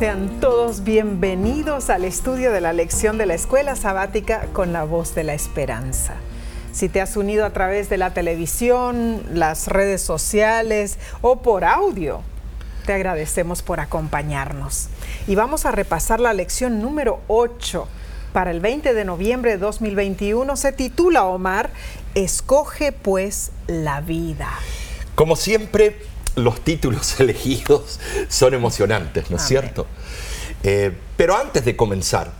Sean todos bienvenidos al estudio de la lección de la escuela sabática con la voz de la esperanza. Si te has unido a través de la televisión, las redes sociales o por audio, te agradecemos por acompañarnos. Y vamos a repasar la lección número 8 para el 20 de noviembre de 2021. Se titula, Omar, Escoge pues la vida. Como siempre, los títulos elegidos son emocionantes, ¿no es cierto? Eh, pero antes de comenzar,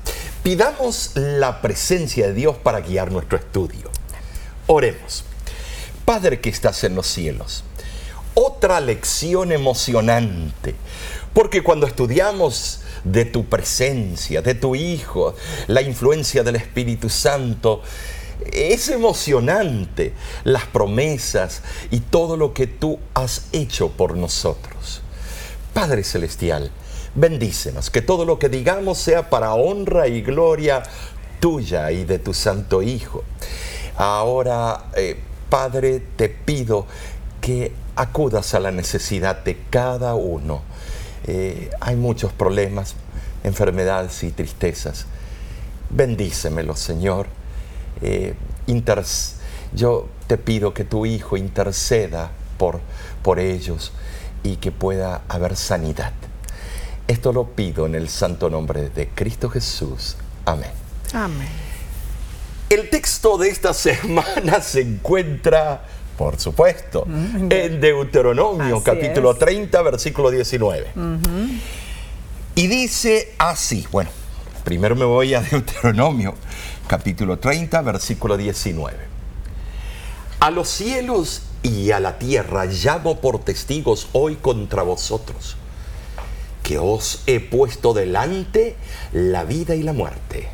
pidamos la presencia de Dios para guiar nuestro estudio. Oremos. Padre que estás en los cielos, otra lección emocionante, porque cuando estudiamos de tu presencia, de tu Hijo, la influencia del Espíritu Santo, es emocionante las promesas y todo lo que tú has hecho por nosotros. Padre Celestial, bendícenos, que todo lo que digamos sea para honra y gloria tuya y de tu Santo Hijo. Ahora, eh, Padre, te pido que acudas a la necesidad de cada uno. Eh, hay muchos problemas, enfermedades y tristezas. Bendícemelo, Señor eh, yo te pido que tu Hijo interceda por, por ellos y que pueda haber sanidad. Esto lo pido en el santo nombre de Cristo Jesús. Amén. Amén. El texto de esta semana se encuentra, por supuesto, mm, en Deuteronomio capítulo 30, versículo 19. Y dice así, bueno, primero me voy a Deuteronomio capítulo 30, versículo 19. A los cielos y a la tierra llamo por testigos hoy contra vosotros, que os he puesto delante la vida y la muerte,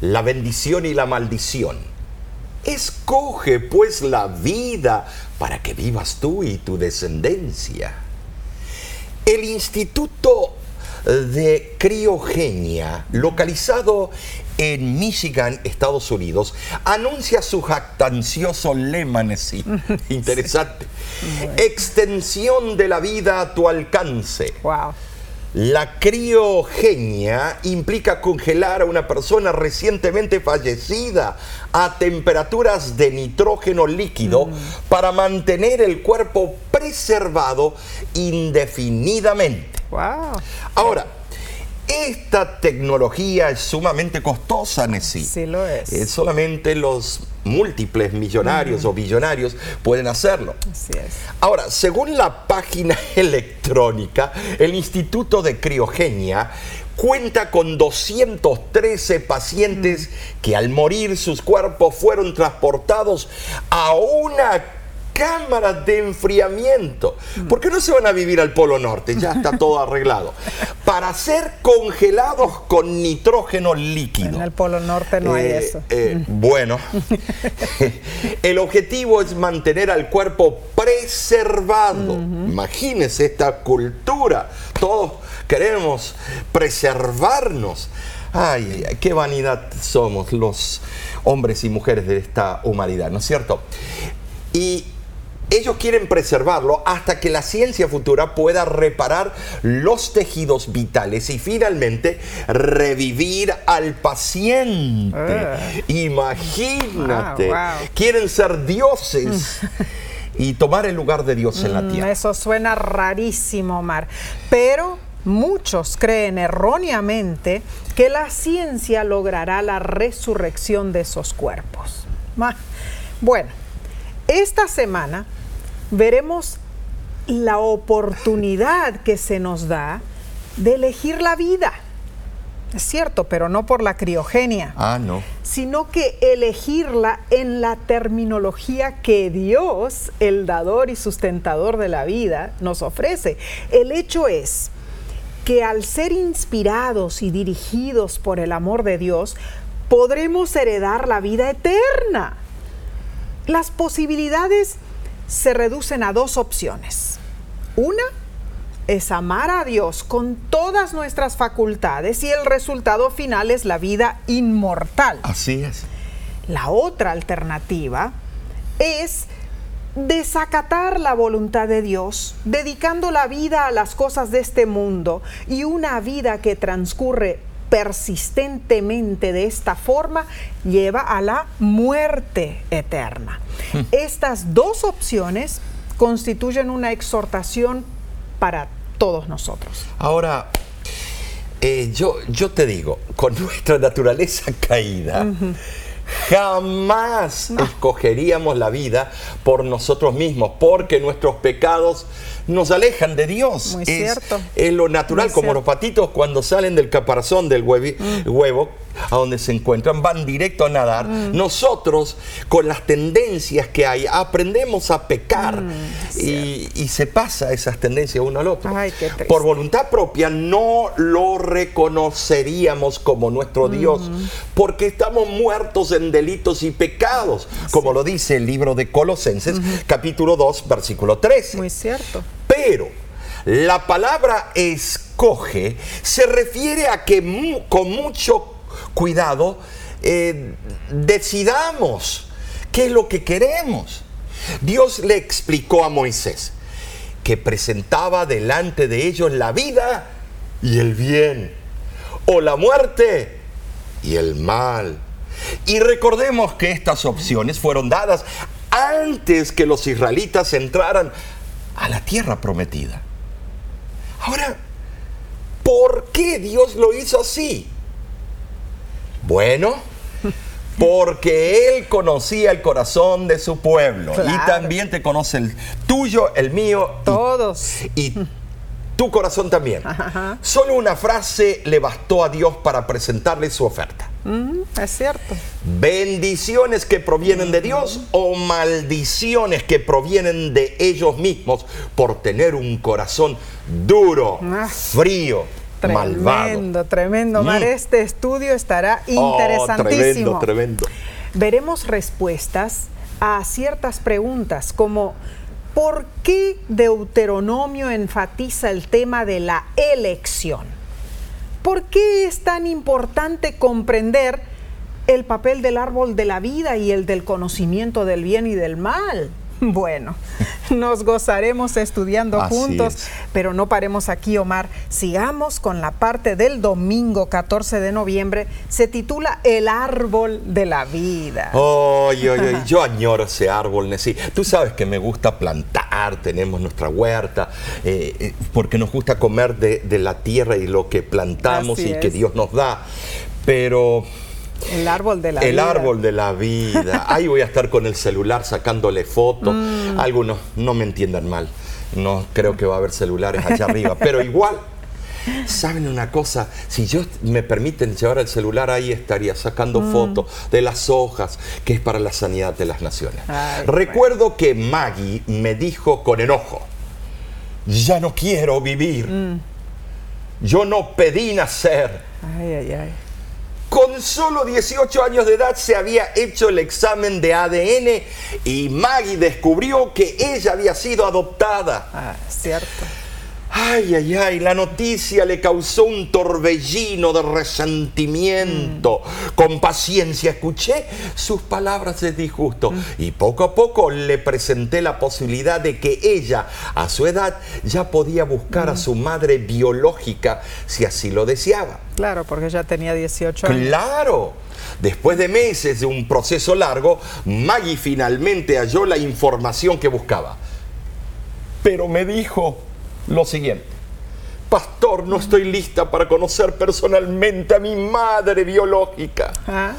la bendición y la maldición. Escoge pues la vida para que vivas tú y tu descendencia. El Instituto de Criogenia, localizado en Michigan, Estados Unidos, anuncia su jactancioso lema, Interesante. Extensión de la vida a tu alcance. Wow. La criogenia implica congelar a una persona recientemente fallecida a temperaturas de nitrógeno líquido mm. para mantener el cuerpo preservado indefinidamente. Wow. Ahora, esta tecnología es sumamente costosa, Nessie. Sí lo es. Eh, solamente los múltiples millonarios o billonarios pueden hacerlo. Así es. Ahora, según la página electrónica, el Instituto de Criogenia cuenta con 213 pacientes que al morir sus cuerpos fueron transportados a una cámaras de enfriamiento. ¿Por qué no se van a vivir al Polo Norte? Ya está todo arreglado. Para ser congelados con nitrógeno líquido. En el Polo Norte no hay eh, eso. Eh, bueno, el objetivo es mantener al cuerpo preservado. Imagínense esta cultura. Todos queremos preservarnos. Ay, qué vanidad somos los hombres y mujeres de esta humanidad, ¿no es cierto? Y ellos quieren preservarlo hasta que la ciencia futura pueda reparar los tejidos vitales y finalmente revivir al paciente. Ah. Imagínate. Quieren ser dioses. y tomar el lugar de Dios en la mm, tierra. Eso suena rarísimo, Omar. Pero muchos creen erróneamente que la ciencia logrará la resurrección de esos cuerpos. Bueno, esta semana veremos la oportunidad que se nos da de elegir la vida. Es cierto, pero no por la criogenia. Ah, no. Sino que elegirla en la terminología que Dios, el dador y sustentador de la vida, nos ofrece. El hecho es que al ser inspirados y dirigidos por el amor de Dios, podremos heredar la vida eterna. Las posibilidades se reducen a dos opciones. Una es amar a Dios con todas nuestras facultades y el resultado final es la vida inmortal. Así es. La otra alternativa es desacatar la voluntad de Dios, dedicando la vida a las cosas de este mundo y una vida que transcurre persistentemente de esta forma lleva a la muerte eterna. Hmm. Estas dos opciones constituyen una exhortación para todos nosotros. Ahora, eh, yo, yo te digo, con nuestra naturaleza caída, jamás escogeríamos la vida por nosotros mismos, porque nuestros pecados nos alejan de Dios. Muy cierto. Es lo natural, como los patitos cuando salen del caparazón del mm. huevo, a donde se encuentran, van directo a nadar. Mm. Nosotros, con las tendencias que hay, aprendemos a pecar mm, y, se pasa esas tendencias uno al otro. Por voluntad propia no lo reconoceríamos como nuestro Dios, porque estamos muertos en delitos y pecados, como lo dice el libro de Colosenses, capítulo 2, versículo 13. Muy cierto. Pero la palabra escoge se refiere a que con mucho cuidado eh, decidamos qué es lo que queremos. Dios le explicó a Moisés que presentaba delante de ellos la vida y el bien, o la muerte y el mal. Y recordemos que estas opciones fueron dadas antes que los israelitas entraran a la tierra prometida. Ahora, ¿por qué Dios lo hizo así? Bueno, porque Él conocía el corazón de su pueblo y también te conoce el tuyo, el mío. Todos. Y, tu corazón también. Solo una frase le bastó a Dios para presentarle su oferta. Mm, es cierto. Bendiciones que provienen de Dios o maldiciones que provienen de ellos mismos por tener un corazón duro, ah. frío, Tremendo, malvado. tremendo. Mar, mm. este estudio estará oh, interesantísimo. tremendo, tremendo. Veremos respuestas a ciertas preguntas como ¿por qué Deuteronomio enfatiza el tema de la elección? ¿Por qué es tan importante comprender el papel del árbol de la vida y el del conocimiento del bien y del mal? Bueno, nos gozaremos estudiando juntos, pero no paremos aquí, Omar. Sigamos con la parte del domingo 14 de noviembre. Se titula El árbol de la vida. Oye, oye, yo añoro ese árbol, Nessie. Tú sabes que me gusta plantar, tenemos nuestra huerta, eh, eh, porque nos gusta comer de, la tierra y lo que plantamos y que Dios nos da. Pero el árbol de la vida. El árbol de la vida. Ahí voy a estar con el celular sacándole fotos. Mm. Algunos no me entiendan mal. No creo que va a haber celulares allá arriba. Pero igual, ¿saben una cosa? Si yo me permiten llevar el celular ahí, estaría sacando mm. fotos de las hojas, que es para la sanidad de las naciones. Recuerdo que Maggie me dijo con enojo, ya no quiero vivir. Mm. Yo no pedí nacer. Ay, ay, ay. Con solo 18 años de edad se había hecho el examen de ADN y Maggie descubrió que ella había sido adoptada. Ah, cierto. Ay, ay, ay, la noticia le causó un torbellino de resentimiento. Mm. Con paciencia escuché sus palabras de disgusto mm. y poco a poco le presenté la posibilidad de que ella, a su edad, ya podía buscar a mm. su madre biológica si así lo deseaba. Claro, porque ella tenía 18 años. Claro. Después de meses de un proceso largo, Maggie finalmente halló la información que buscaba. Pero me dijo, lo siguiente. Pastor, no estoy lista para conocer personalmente a mi madre biológica. Ah.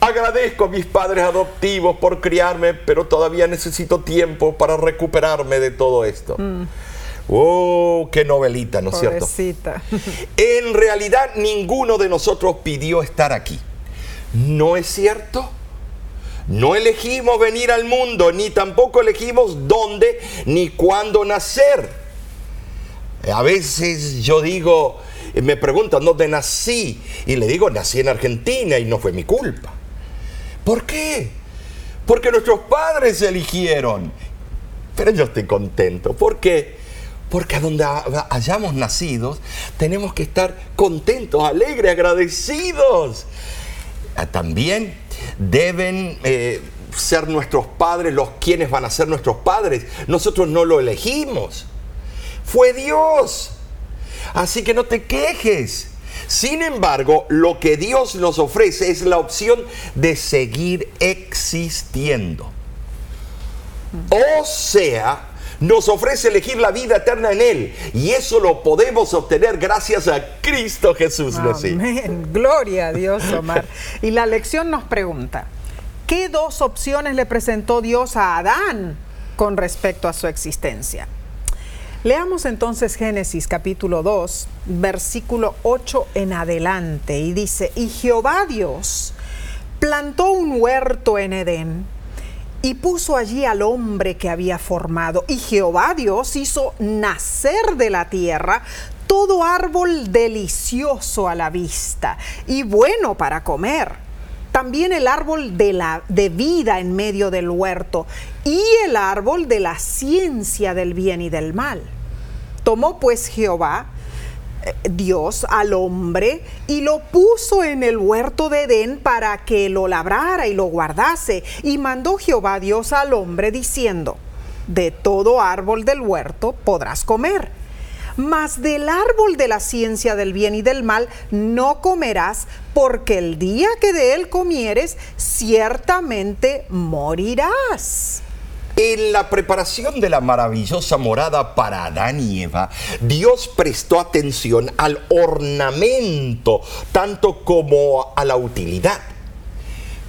Agradezco a mis padres adoptivos por criarme, pero todavía necesito tiempo para recuperarme de todo esto. Mm. ¡Oh, qué novelita, ¿no es cierto? En realidad ninguno de nosotros pidió estar aquí. ¿No es cierto? No elegimos venir al mundo, ni tampoco elegimos dónde ni cuándo nacer. A veces yo digo, me preguntan dónde nací, y le digo, nací en Argentina y no fue mi culpa. ¿Por qué? Porque nuestros padres eligieron. Pero yo estoy contento. ¿Por qué? Porque a donde hayamos nacido, tenemos que estar contentos, alegres, agradecidos. Ah, también deben eh, ser nuestros padres, los quienes van a ser nuestros padres. Nosotros no lo elegimos. Fue Dios. Así que no te quejes. Sin embargo, lo que Dios nos ofrece es la opción de seguir existiendo. O sea, nos ofrece elegir la vida eterna en Él. Y eso lo podemos obtener gracias a Cristo Jesús. Amén. Gloria a Dios, Omar. Y la lección nos pregunta, ¿qué dos opciones le presentó Dios a Adán con respecto a su existencia? Leamos entonces Génesis capítulo 2, versículo 8 en adelante, y dice, y Jehová Dios plantó un huerto en Edén y puso allí al hombre que había formado, y Jehová Dios hizo nacer de la tierra todo árbol delicioso a la vista y bueno para comer también el árbol de, la, de vida en medio del huerto y el árbol de la ciencia del bien y del mal. Tomó pues Jehová, eh, Dios, al hombre y lo puso en el huerto de Edén para que lo labrara y lo guardase. Y mandó Jehová Dios al hombre diciendo, de todo árbol del huerto podrás comer, mas del árbol de la ciencia del bien y del mal no comerás, porque el día que de él comieres, ciertamente morirás. En la preparación de la maravillosa morada para Adán y Eva, Dios prestó atención al ornamento tanto como a la utilidad.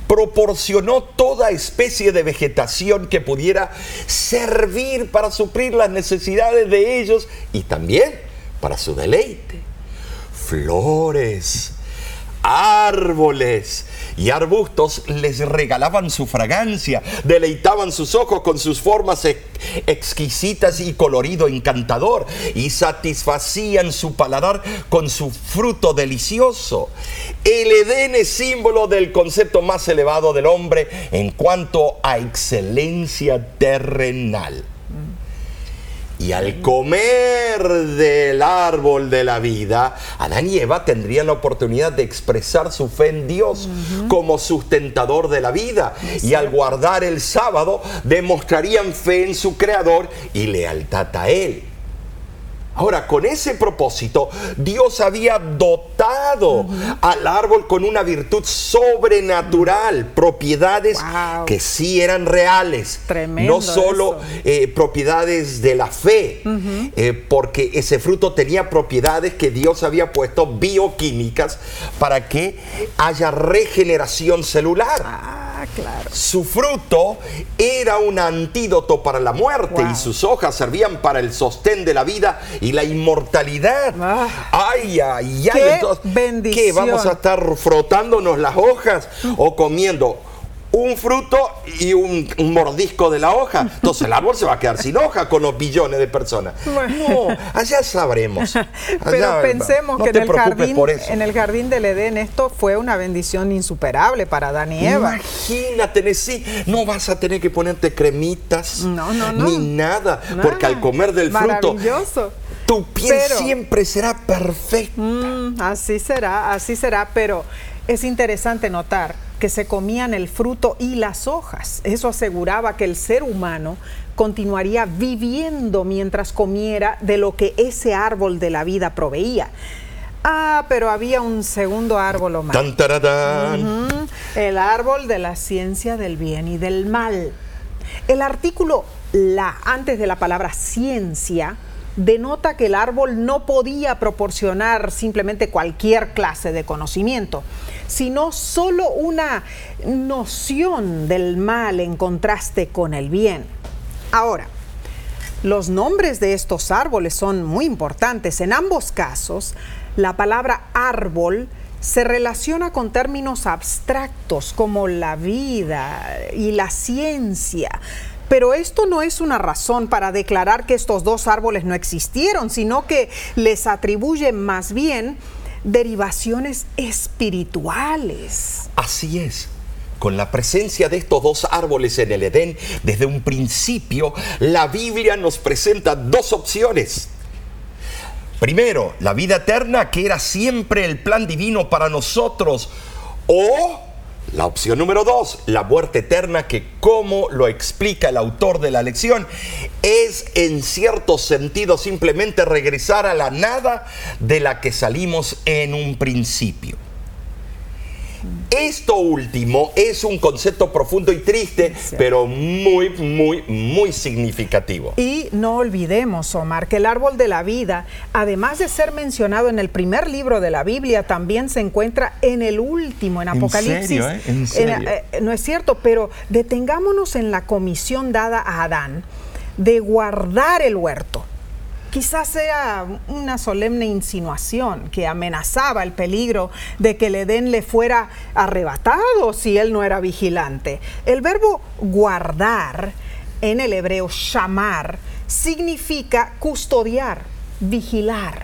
Proporcionó toda especie de vegetación que pudiera servir para suplir las necesidades de ellos y también para su deleite. Flores, árboles y arbustos les regalaban su fragancia, deleitaban sus ojos con sus formas exquisitas y colorido encantador y satisfacían su paladar con su fruto delicioso. El Edén es símbolo del concepto más elevado del hombre en cuanto a excelencia terrenal. Y al comer del árbol de la vida, Adán y Eva tendrían la oportunidad de expresar su fe en Dios como sustentador de la vida. Y al guardar el sábado, demostrarían fe en su Creador y lealtad a Él. Ahora, con ese propósito, Dios había dotado al árbol con una virtud sobrenatural, propiedades que sí eran reales, no solo eh, propiedades de la fe, eh, porque ese fruto tenía propiedades que Dios había puesto bioquímicas para que haya regeneración celular. Ah. Claro. Su fruto era un antídoto para la muerte y sus hojas servían para el sostén de la vida y la inmortalidad. Ah. ay, ay, ay. Qué Entonces, bendición. ¿Qué? ¿Vamos a estar frotándonos las hojas o comiendo? un fruto y un, mordisco de la hoja. Entonces el árbol se va a quedar sin hoja con los billones de personas. No, allá sabremos. Pero pensemos que en, el jardín, en el jardín del Edén esto fue una bendición insuperable para Adán y Eva. Imagínate, sí, no vas a tener que ponerte cremitas ni nada, porque al comer del fruto tu piel siempre será perfecta. Mm, así será, así será, pero es interesante notar que se comían el fruto y las hojas. Eso aseguraba que el ser humano continuaría viviendo mientras comiera de lo que ese árbol de la vida proveía. Ah, pero había un segundo árbol o más. El árbol de la ciencia del bien y del mal. El artículo la antes de la palabra ciencia denota que el árbol no podía proporcionar simplemente cualquier clase de conocimiento, sino solo una noción del mal en contraste con el bien. Ahora, los nombres de estos árboles son muy importantes. En ambos casos, la palabra árbol se relaciona con términos abstractos como la vida y la ciencia. Pero esto no es una razón para declarar que estos dos árboles no existieron, sino que les atribuye más bien derivaciones espirituales. Así es. Con la presencia de estos dos árboles en el Edén, desde un principio, la Biblia nos presenta dos opciones. Primero, la vida eterna, que era siempre el plan divino para nosotros, o La opción número dos, la muerte eterna, que como lo explica el autor de la lección, es en cierto sentido simplemente regresar a la nada de la que salimos en un principio. Esto último es un concepto profundo y triste, pero muy, muy, muy significativo. Y no olvidemos, Omar, que el árbol de la vida, además de ser mencionado en el primer libro de la Biblia, también se encuentra en el último, en Apocalipsis. ¿En serio, eh? Eh, no es cierto, pero detengámonos en la comisión dada a Adán de guardar el huerto quizás sea una solemne insinuación que amenazaba el peligro de que el Edén le fuera arrebatado si él no era vigilante. El verbo guardar en el hebreo shamar significa custodiar, vigilar,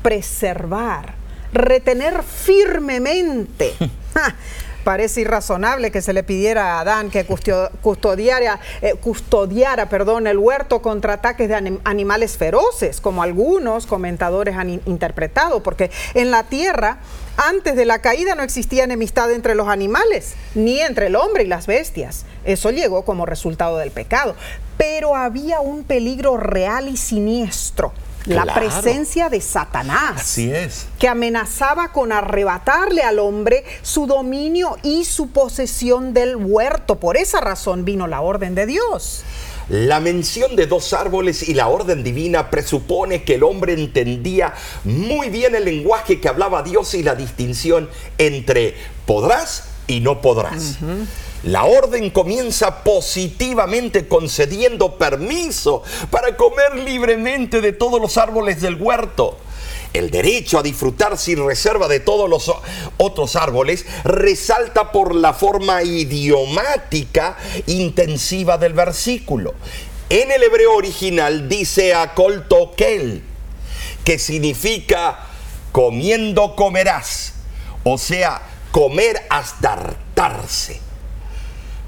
preservar, retener firmemente. parece irrazonable que se le pidiera a Adán que custodiara, eh, custodiara perdón, el huerto contra ataques de animales feroces, como algunos comentadores han interpretado, porque en la tierra, antes de la caída, no existía enemistad entre los animales, ni entre el hombre y las bestias. Eso llegó como resultado del pecado. Pero había un peligro real y siniestro la presencia de Satanás. Así es. Que amenazaba con arrebatarle al hombre su dominio y su posesión del huerto. Por esa razón vino la orden de Dios. La mención de dos árboles y la orden divina presupone que el hombre entendía muy bien el lenguaje que hablaba Dios y la distinción entre podrás y no podrás. La orden comienza positivamente concediendo permiso para comer libremente de todos los árboles del huerto. El derecho a disfrutar sin reserva de todos los otros árboles resalta por la forma idiomática intensiva del versículo. En el hebreo original dice akol tokel, que significa comiendo comerás, o sea, comer hasta hartarse.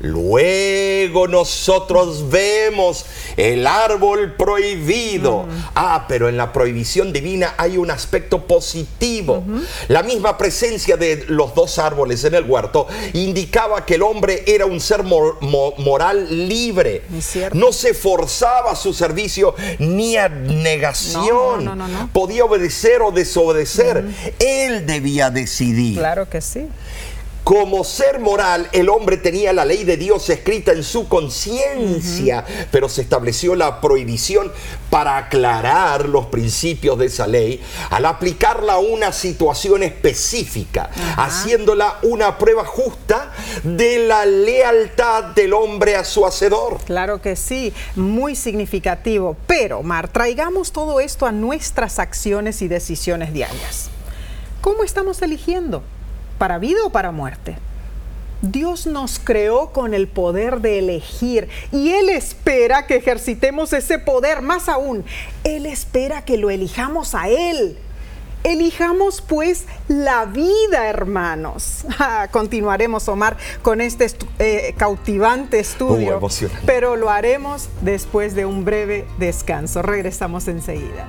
Luego nosotros vemos el árbol prohibido. Ah, pero en la prohibición divina hay un aspecto positivo. La misma presencia de los dos árboles en el huerto indicaba que el hombre era un ser moral libre. No se forzaba a su servicio ni a negación. Podía obedecer o desobedecer. Él debía decidir. Claro que sí. Como ser moral, el hombre tenía la ley de Dios escrita en su conciencia, pero se estableció la prohibición para aclarar los principios de esa ley al aplicarla a una situación específica, haciéndola una prueba justa de la lealtad del hombre a su hacedor. Claro que sí, muy significativo. Pero, Mar, traigamos todo esto a nuestras acciones y decisiones diarias. ¿Cómo estamos eligiendo? Para vida o para muerte. Dios nos creó con el poder de elegir y Él espera que ejercitemos ese poder. Más aún, Él espera que lo elijamos a Él. Elijamos pues la vida, hermanos. Ah, continuaremos, Omar, con este eh, cautivante estudio, pero lo haremos después de un breve descanso. Regresamos enseguida.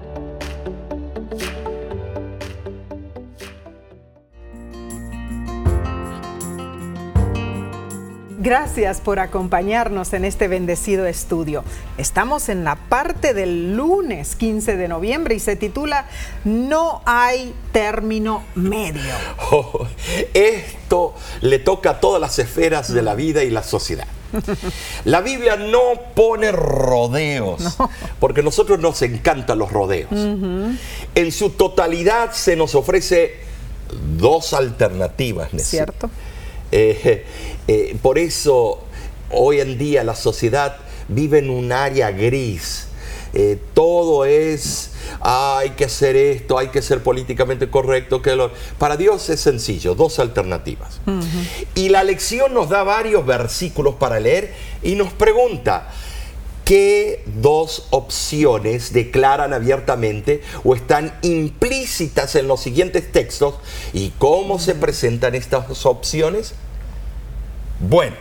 Gracias por acompañarnos en este bendecido estudio. Estamos en la parte del lunes 15 de noviembre y se titula No hay término medio. Oh, esto le toca a todas las esferas de la vida y la sociedad. La Biblia no pone rodeos, porque a nosotros nos encantan los rodeos. En su totalidad se nos ofrece dos alternativas. ¿Cierto? Eh, eh, por eso hoy en día la sociedad vive en un área gris. Eh, todo es, hay que hacer esto, hay que ser políticamente correcto. Que Para Dios es sencillo, dos alternativas. Y la lección nos da varios versículos para leer y nos pregunta, qué dos opciones declaran abiertamente o están implícitas en los siguientes textos y cómo se presentan estas dos opciones? Bueno,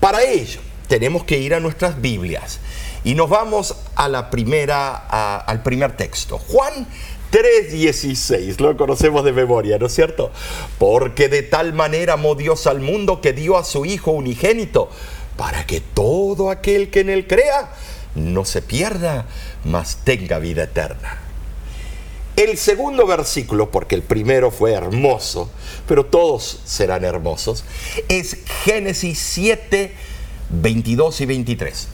para ello tenemos que ir a nuestras Biblias y nos vamos a la primera, al primer texto. Juan 3:16, lo conocemos de memoria, ¿no es cierto? Porque de tal manera amó Dios al mundo que dio a su Hijo unigénito, para que todo aquel que en él crea no se pierda, mas tenga vida eterna. El segundo versículo, porque el primero fue hermoso, pero todos serán hermosos, es Génesis 7, 22 y 23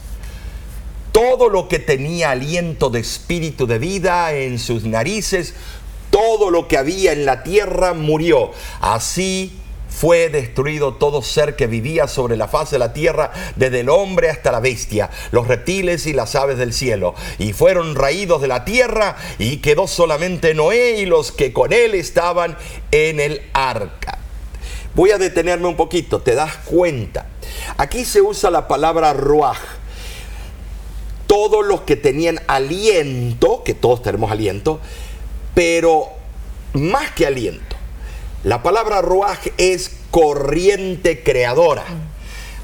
todo lo que tenía aliento de espíritu de vida en sus narices, todo lo que había en la tierra murió. Así fue destruido todo ser que vivía sobre la faz de la tierra, desde el hombre hasta la bestia, los reptiles y las aves del cielo, y fueron raídos de la tierra, y quedó solamente Noé y los que con él estaban en el arca. Voy a detenerme un poquito, te das cuenta. Aquí se usa la palabra ruaj todos los que tenían aliento, que todos tenemos aliento, pero más que aliento. La palabra ruaj es corriente creadora.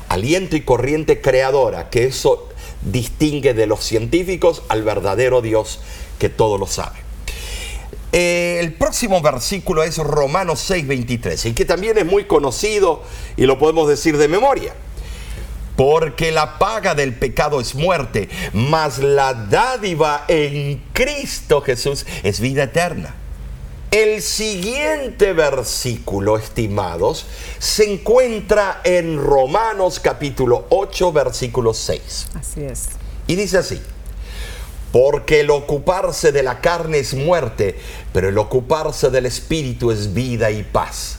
Aliento y corriente creadora, que eso distingue de los científicos al verdadero Dios que todo lo sabe. Eh, el próximo versículo es Romanos 6:23, y que también es muy conocido y lo podemos decir de memoria porque la paga del pecado es muerte, mas la dádiva en Cristo Jesús es vida eterna. El siguiente versículo, estimados, se encuentra en Romanos capítulo 8, versículo 6. Así es. Y dice así, porque el ocuparse de la carne es muerte, pero el ocuparse del espíritu es vida y paz.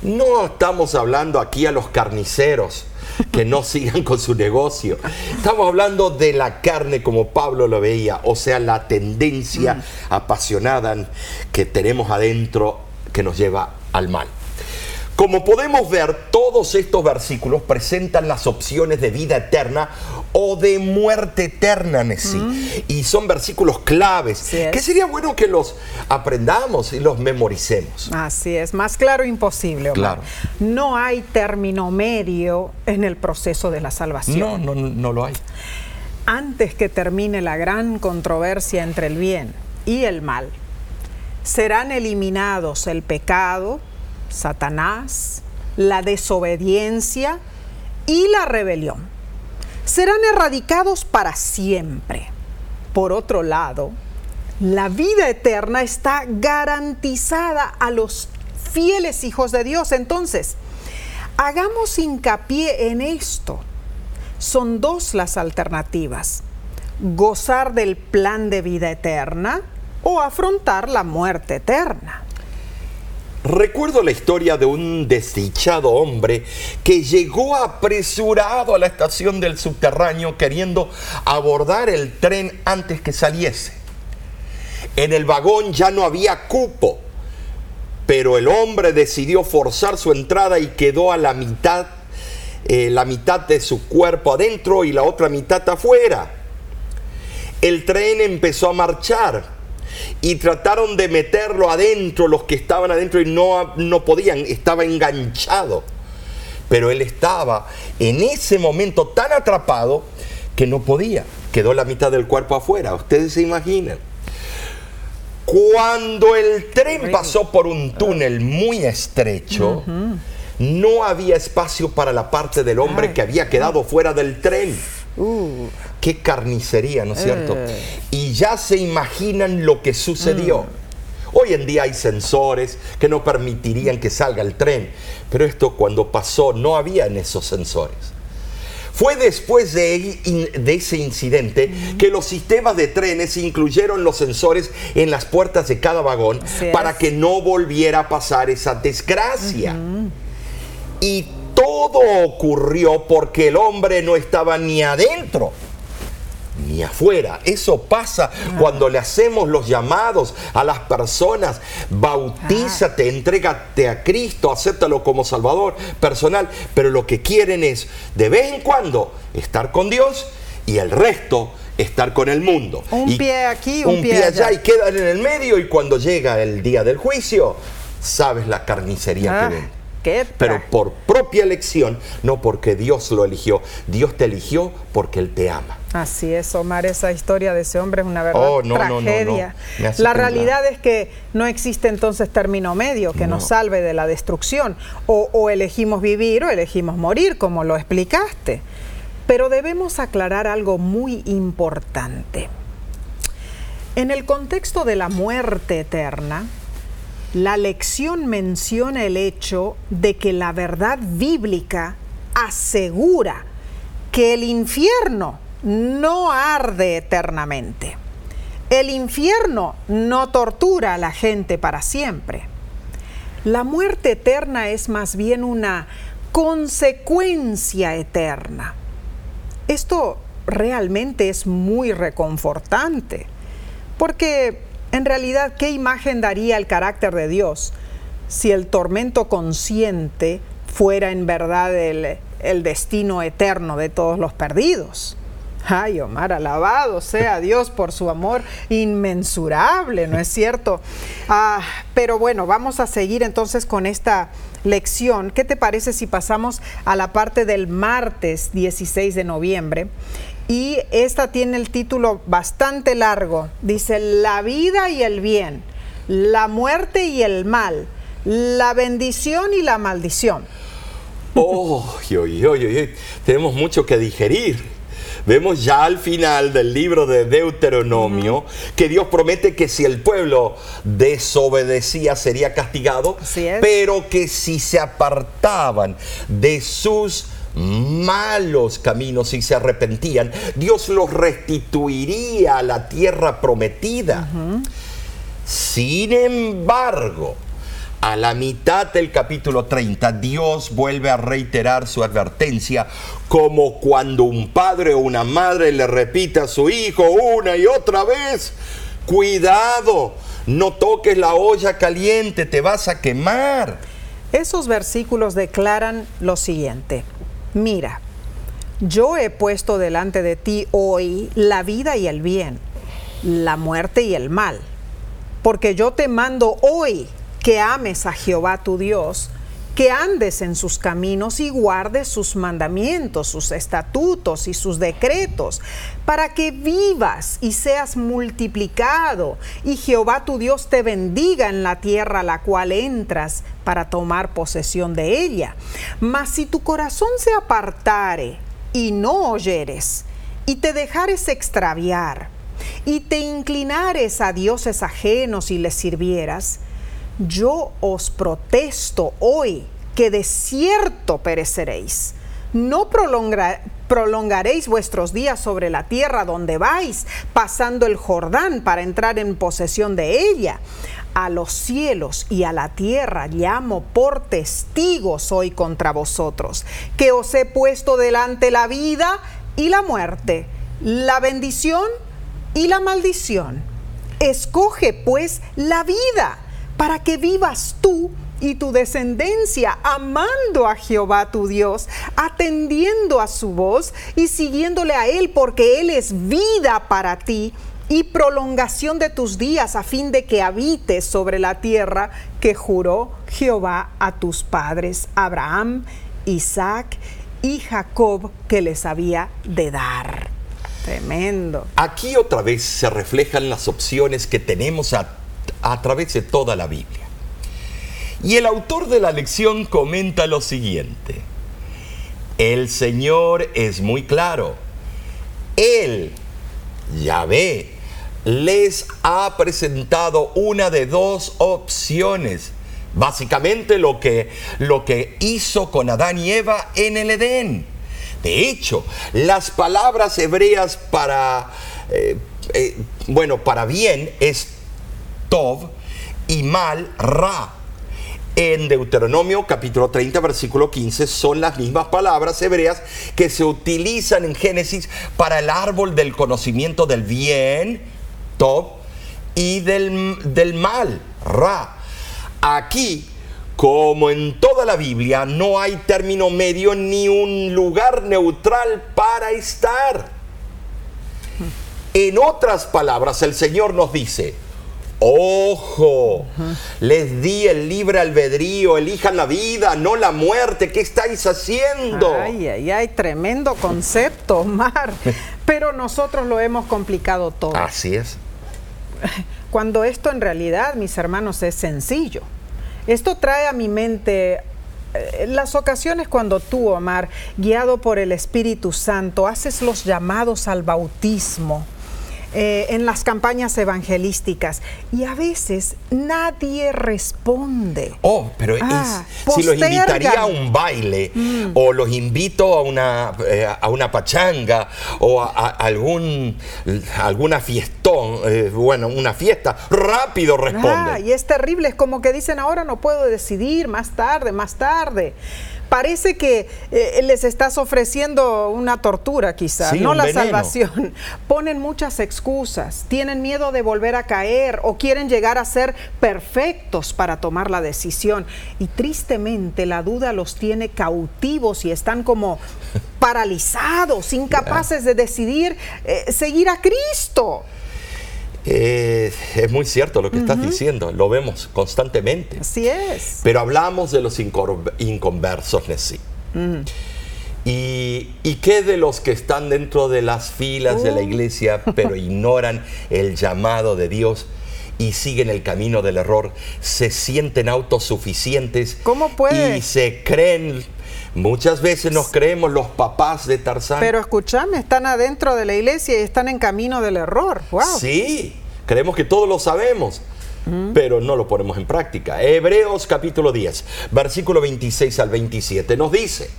No estamos hablando aquí a los carniceros, que no sigan con su negocio. Estamos hablando de la carne como Pablo lo veía, o sea, la tendencia mm. apasionada que tenemos adentro que nos lleva al mal. Como podemos ver, todos estos versículos presentan las opciones de vida eterna o de muerte eterna en sí. Mm. Y son versículos claves que sería bueno que los aprendamos y los memoricemos. Así es, más claro imposible. Claro. No hay término medio en el proceso de la salvación. No, no, no lo hay. Antes que termine la gran controversia entre el bien y el mal, serán eliminados el pecado, Satanás, la desobediencia y la rebelión. Serán erradicados para siempre. Por otro lado, la vida eterna está garantizada a los fieles hijos de Dios. Entonces, hagamos hincapié en esto. Son dos las alternativas. Gozar del plan de vida eterna o afrontar la muerte eterna. Recuerdo la historia de un desdichado hombre que llegó apresurado a la estación del subterráneo queriendo abordar el tren antes que saliese. En el vagón ya no había cupo, pero el hombre decidió forzar su entrada y quedó a la mitad, eh, la mitad de su cuerpo adentro y la otra mitad afuera. El tren empezó a marchar y trataron de meterlo adentro, los que estaban adentro y no, no podían, estaba enganchado. Pero él estaba en ese momento tan atrapado que no podía. Quedó la mitad del cuerpo afuera. Ustedes se imaginan. Cuando el tren pasó por un túnel muy estrecho, no había espacio para la parte del hombre que había quedado fuera del tren. Uh. Qué carnicería, ¿no es cierto? Eh. Y ya se imaginan lo que sucedió. Mm. Hoy en día hay sensores que no permitirían que salga el tren, pero esto cuando pasó no había en esos sensores. Fue después de, ese incidente mm. que los sistemas de trenes incluyeron los sensores en las puertas de cada vagón para que no volviera a pasar esa desgracia. Y todo ocurrió porque el hombre no estaba ni adentro ni afuera. Eso pasa cuando le hacemos los llamados a las personas. Bautízate, entrégate a Cristo, acéptalo como Salvador personal. Pero lo que quieren es, de vez en cuando, estar con Dios y el resto estar con el mundo. Un Y pie aquí, un, un pie, allá. y quedan en el medio y cuando llega el día del juicio, sabes la carnicería Ah, que ven. Qué Pero por propia elección, no porque Dios lo eligió. Dios te eligió porque Él te ama. Así es, Omar, esa historia de ese hombre es una verdad Oh, no, no, no, no. tragedia. La realidad es que no existe entonces término medio que nos No. salve de la destrucción. O, o elegimos vivir o elegimos morir, como lo explicaste. Pero debemos aclarar algo muy importante. En el contexto de la muerte eterna, la lección menciona el hecho de que la verdad bíblica asegura que el infierno no arde eternamente. El infierno no tortura a la gente para siempre. La muerte eterna es más bien una consecuencia eterna. Esto realmente es muy reconfortante, porque en realidad, ¿qué imagen daría el carácter de Dios si el tormento consciente fuera en verdad el, el destino eterno de todos los perdidos? Ay, Omar, alabado sea Dios por su amor inmensurable, ¿no es cierto? Ah, pero bueno, vamos a seguir entonces con esta lección. ¿Qué te parece si pasamos a la parte del martes 16 de noviembre? Y esta tiene el título bastante largo. Dice, la vida y el bien, la muerte y el mal, la bendición y la maldición. Oh, oy, oy, oy. tenemos mucho que digerir. Vemos ya al final del libro de Deuteronomio que Dios promete que si el pueblo desobedecía sería castigado, pero que si se apartaban de sus malos caminos y se arrepentían, Dios los restituiría a la tierra prometida. Sin embargo, a la mitad del capítulo 30, Dios vuelve a reiterar su advertencia como cuando un padre o una madre le repite a su hijo una y otra vez, cuidado, no toques la olla caliente, te vas a quemar. Esos versículos declaran lo siguiente. Mira, yo he puesto delante de ti hoy la vida y el bien, la muerte y el mal, porque yo te mando hoy que ames a Jehová tu Dios, que andes en sus caminos y guardes sus mandamientos, sus estatutos y sus decretos, para que vivas y seas multiplicado, y Jehová tu Dios te bendiga en la tierra a la cual entras para tomar posesión de ella. Mas si tu corazón se apartare y no oyeres, y te dejares extraviar, y te inclinares a dioses ajenos y les sirvieras, yo os protesto hoy que de cierto pereceréis. No prolonga- prolongaréis vuestros días sobre la tierra donde vais, pasando el Jordán para entrar en posesión de ella. A los cielos y a la tierra llamo por testigos hoy contra vosotros, que os he puesto delante la vida y la muerte, la bendición y la maldición. Escoge pues la vida para que vivas tú y tu descendencia amando a Jehová tu Dios, atendiendo a su voz y siguiéndole a Él, porque Él es vida para ti y prolongación de tus días a fin de que habites sobre la tierra que juró Jehová a tus padres, Abraham, Isaac y Jacob, que les había de dar. Tremendo. Aquí otra vez se reflejan las opciones que tenemos a, a través de toda la Biblia. Y el autor de la lección comenta lo siguiente. El Señor es muy claro. Él, Yahvé, les ha presentado una de dos opciones. Básicamente lo que, lo que hizo con Adán y Eva en el Edén. De hecho, las palabras hebreas para, eh, eh, bueno, para bien es Tov y mal Ra. En Deuteronomio capítulo 30 versículo 15 son las mismas palabras hebreas que se utilizan en Génesis para el árbol del conocimiento del bien, Tov, y del, del mal, Ra. Aquí, como en toda la Biblia, no hay término medio ni un lugar neutral para estar. En otras palabras, el Señor nos dice, Ojo, les di el libre albedrío, elijan la vida, no la muerte. ¿Qué estáis haciendo? Ay, ay, ay, tremendo concepto, Omar. Pero nosotros lo hemos complicado todo. Así es. Cuando esto en realidad, mis hermanos, es sencillo. Esto trae a mi mente eh, las ocasiones cuando tú, Omar, guiado por el Espíritu Santo, haces los llamados al bautismo eh, en las campañas evangelísticas y a veces nadie responde. Oh, pero Ah, es, si los invitaría a un baile o los invito a una, eh, a una pachanga o a, a algún alguna fiestón, eh, bueno, una fiesta, rápido responden. Ah, y es terrible, es como que dicen ahora no puedo decidir, más tarde, más tarde. Parece que eh, les estás ofreciendo una tortura quizás, Sí, no la veneno. salvación. Ponen muchas excusas, tienen miedo de volver a caer o quieren llegar a ser perfectos para tomar la decisión. Y tristemente la duda los tiene cautivos y están como paralizados, incapaces de decidir eh, seguir a Cristo. Eh, es muy cierto lo que estás diciendo, lo vemos constantemente. Así es. Pero hablamos de los inconversos, Nessie. ¿Y, ¿Y qué de los que están dentro de las filas de la iglesia, pero ignoran el llamado de Dios y siguen el camino del error? Se sienten autosuficientes. ¿Cómo puede? Y se creen, muchas veces nos creemos los papás de Tarzán. Pero escúchame, están adentro de la iglesia y están en camino del error. Wow. Sí, creemos que todos lo sabemos, pero no lo ponemos en práctica. Hebreos capítulo 10, versículo 26 al 27 nos dice,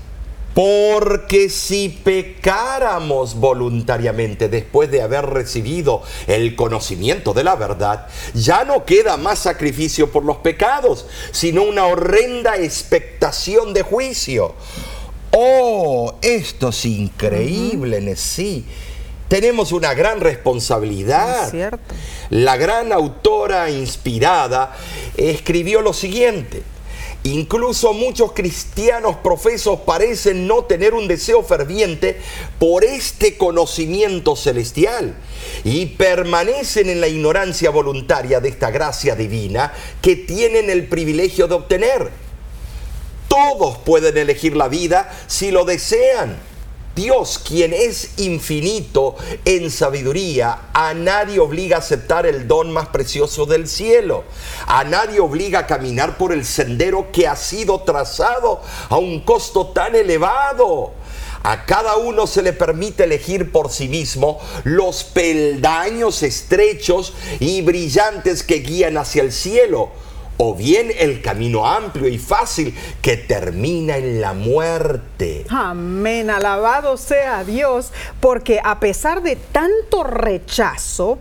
porque si pecáramos voluntariamente después de haber recibido el conocimiento de la verdad, ya no queda más sacrificio por los pecados, sino una horrenda expectación de juicio. Oh, esto es increíble, Nessie. Tenemos una gran responsabilidad. La gran autora inspirada escribió lo siguiente. Incluso muchos cristianos profesos parecen no tener un deseo ferviente por este conocimiento celestial y permanecen en la ignorancia voluntaria de esta gracia divina que tienen el privilegio de obtener. Todos pueden elegir la vida si lo desean. Dios, quien es infinito en sabiduría, a nadie obliga a aceptar el don más precioso del cielo. A nadie obliga a caminar por el sendero que ha sido trazado a un costo tan elevado. A cada uno se le permite elegir por sí mismo los peldaños estrechos y brillantes que guían hacia el cielo o bien el camino amplio y fácil que termina en la muerte. Amén, alabado sea Dios, porque a pesar de tanto rechazo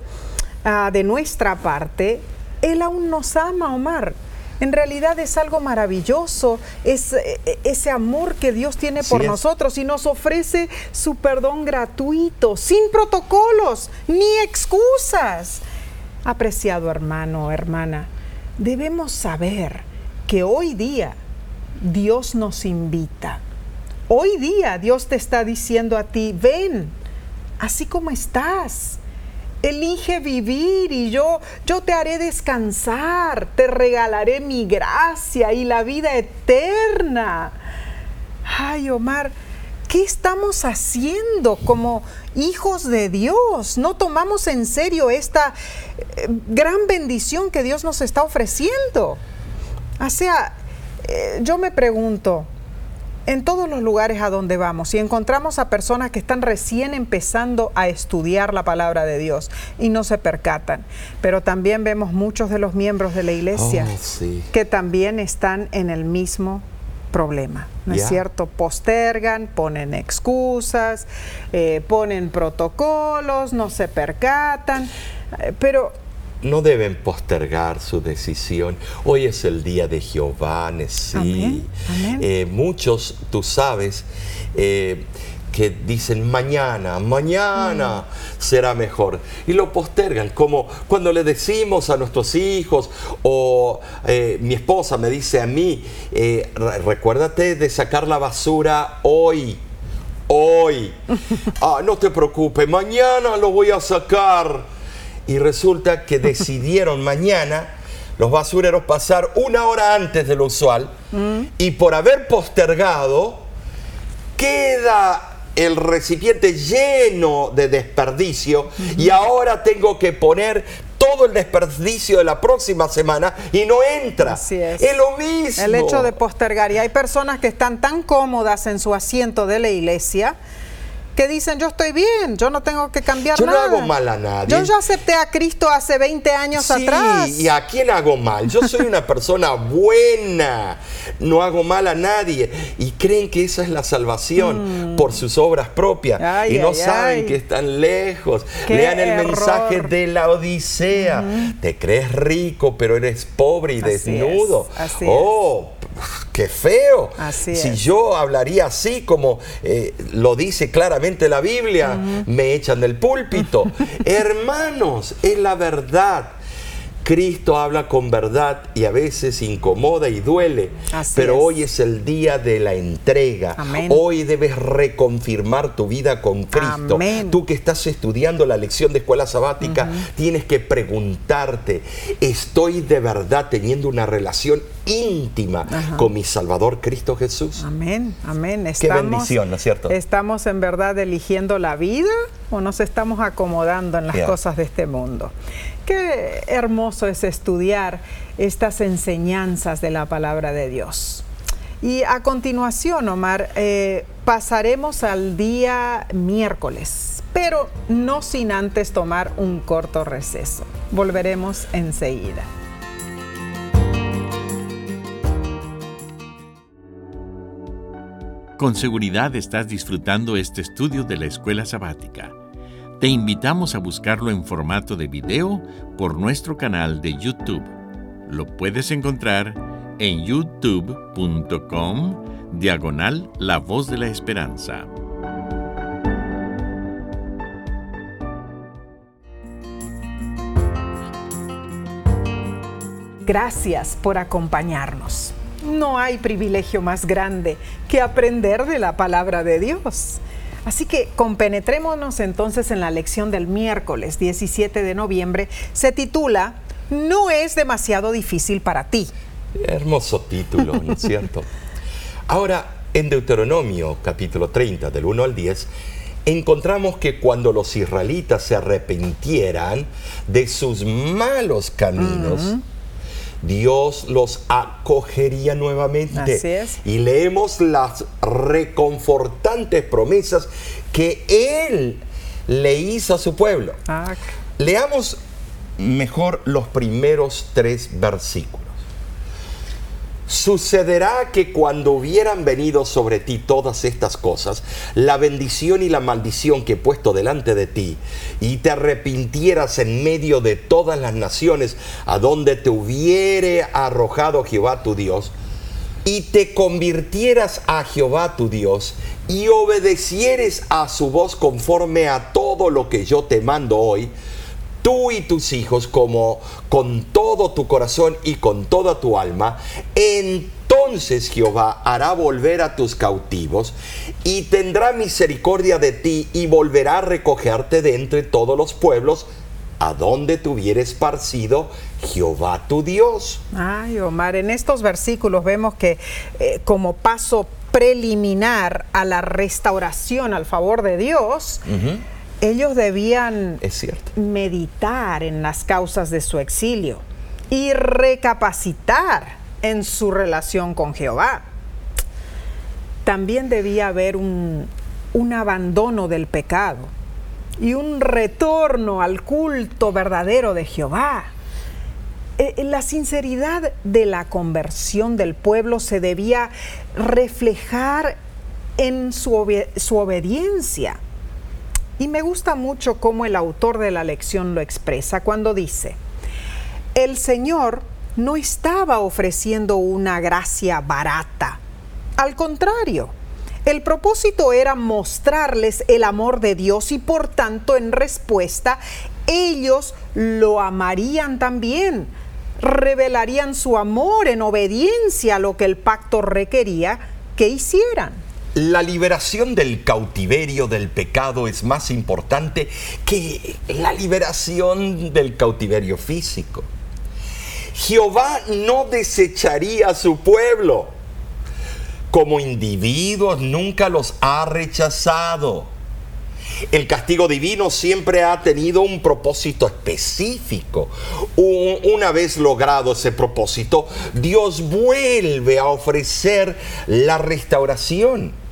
ah, de nuestra parte, Él aún nos ama, Omar. En realidad es algo maravilloso, es eh, ese amor que Dios tiene por nosotros y nos ofrece su perdón gratuito, sin protocolos ni excusas. Apreciado hermano, hermana, debemos saber que hoy día Dios nos invita. Hoy día Dios te está diciendo a ti, ven, así como estás. Elige vivir y yo, yo te haré descansar, te regalaré mi gracia y la vida eterna. Ay, Omar, ¿qué estamos haciendo como hijos de Dios? No tomamos en serio esta eh, gran bendición que Dios nos está ofreciendo. O sea, eh, yo me pregunto, en todos los lugares a donde vamos, si encontramos a personas que están recién empezando a estudiar la palabra de Dios y no se percatan, pero también vemos muchos de los miembros de la iglesia Oh, sí. que también están en el mismo problema, ¿no es cierto? Postergan, ponen excusas, eh, ponen protocolos, no se percatan, eh, pero No deben postergar su decisión. Hoy es el día de Jehová, sí. Amén, amén. Eh, muchos, tú sabes, que dicen mañana, mañana Mm. será mejor. Y lo postergan, como cuando le decimos a nuestros hijos o eh, mi esposa me dice a mí, eh, "Re- recuérdate de sacar la basura hoy. hoy. Ah, no te preocupes, mañana lo voy a sacar. Y resulta que decidieron mañana los basureros pasar una hora antes de lo usual mm. y por haber postergado queda el recipiente lleno de desperdicio y ahora tengo que poner todo el desperdicio de la próxima semana y no entra. Así es. Es lo mismo. El hecho de postergar. Y hay personas que están tan cómodas en su asiento de la iglesia que dicen, yo estoy bien, yo no tengo que cambiar nada. Yo no hago mal a nadie. Yo ya acepté a Cristo hace 20 años atrás. ¿y a quién hago mal? Yo soy una persona buena, no hago mal a nadie. Y creen que esa es la salvación mm. por sus obras propias. y no saben que están lejos. Lean el mensaje de la Odisea. Te crees rico, pero eres pobre y desnudo. oh, qué feo. si yo hablaría así como eh, lo dice claramente la Biblia, me echan del púlpito. Hermanos, es la verdad. Cristo habla con verdad y a veces incomoda y duele, pero hoy es el día de la entrega. Hoy debes reconfirmar tu vida con Cristo. Tú que estás estudiando la lección de escuela sabática, tienes que preguntarte, ¿estoy de verdad teniendo una relación íntima con mi Salvador Cristo Jesús? Amén, amén. Qué bendición, ¿no es cierto? ¿Estamos en verdad eligiendo la vida o nos estamos acomodando en las cosas de este mundo? Qué hermoso es estudiar estas enseñanzas de la palabra de Dios. Y a continuación, Omar, eh, pasaremos al día miércoles, pero no sin antes tomar un corto receso. Volveremos enseguida. Con seguridad estás disfrutando este estudio de la escuela sabática. Te invitamos a buscarlo en formato de video por nuestro canal de YouTube. Lo puedes encontrar en youtube.com diagonal La Voz de la Esperanza. Gracias por acompañarnos. No hay privilegio más grande que aprender de la palabra de Dios. Así que compenetrémonos entonces en la lección del miércoles 17 de noviembre. Se titula No es demasiado difícil para ti. Hermoso título, ¿no es cierto? Ahora, en Deuteronomio capítulo 30, del 1 al 10, encontramos que cuando los israelitas se arrepintieran de sus malos caminos, Dios los acogería nuevamente. Y leemos las reconfortantes promesas que Él le hizo a su pueblo. Ah, Leamos mejor los primeros tres versículos. Sucederá que cuando hubieran venido sobre ti todas estas cosas, la bendición y la maldición que he puesto delante de ti, y te arrepintieras en medio de todas las naciones a donde te hubiere arrojado Jehová tu Dios, y te convirtieras a Jehová tu Dios, y obedecieres a su voz conforme a todo lo que yo te mando hoy, tú y tus hijos como con todo tu corazón y con toda tu alma, entonces Jehová hará volver a tus cautivos y tendrá misericordia de ti y volverá a recogerte de entre todos los pueblos a donde tuviera esparcido Jehová tu Dios. Ay, Omar, en estos versículos vemos que eh, como paso preliminar a la restauración al favor de Dios, ellos debían meditar en las causas de su exilio y recapacitar en su relación con Jehová. También debía haber un, un abandono del pecado y un retorno al culto verdadero de Jehová. Eh, la sinceridad de la conversión del pueblo se debía reflejar en su, su obediencia y me gusta mucho cómo el autor de la lección lo expresa cuando dice, el Señor no estaba ofreciendo una gracia barata. Al contrario, el propósito era mostrarles el amor de Dios y por tanto en respuesta ellos lo amarían también, revelarían su amor en obediencia a lo que el pacto requería que hicieran. La liberación del cautiverio del pecado es más importante que la liberación del cautiverio físico. Jehová no desecharía a su pueblo. Como individuos nunca los ha rechazado. El castigo divino siempre ha tenido un propósito específico. una vez logrado ese propósito, Dios vuelve a ofrecer la restauración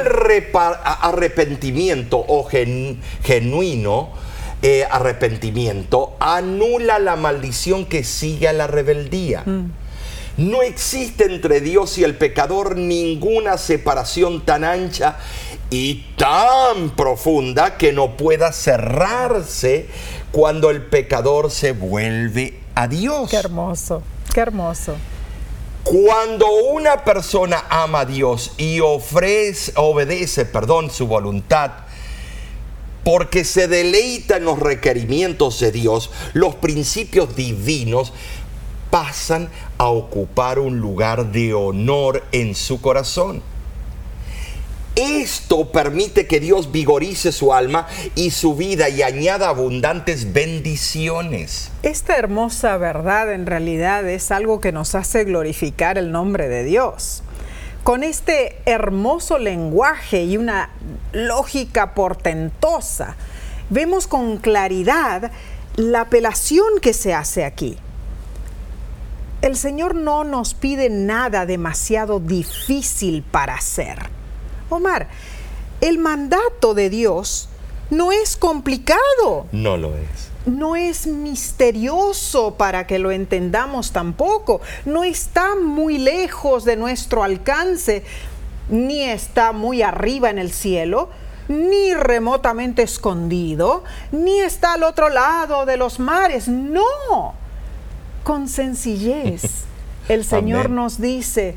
el arrepentimiento o genuino eh, arrepentimiento anula la maldición que sigue a la rebeldía. Mm. No existe entre Dios y el pecador ninguna separación tan ancha y tan profunda que no pueda cerrarse cuando el pecador se vuelve a Dios. Qué hermoso, qué hermoso. Cuando una persona ama a Dios y ofrece, obedece, perdón, su voluntad, porque se deleita en los requerimientos de Dios, los principios divinos pasan a ocupar un lugar de honor en su corazón. Esto permite que Dios vigorice su alma y su vida y añada abundantes bendiciones. Esta hermosa verdad en realidad es algo que nos hace glorificar el nombre de Dios. Con este hermoso lenguaje y una lógica portentosa, vemos con claridad la apelación que se hace aquí. El Señor no nos pide nada demasiado difícil para hacer Omar, el mandato de Dios no es complicado. No lo es. No es misterioso para que lo entendamos tampoco. No está muy lejos de nuestro alcance, ni está muy arriba en el cielo, ni remotamente escondido, ni está al otro lado de los mares. No. Con sencillez, el Señor nos dice,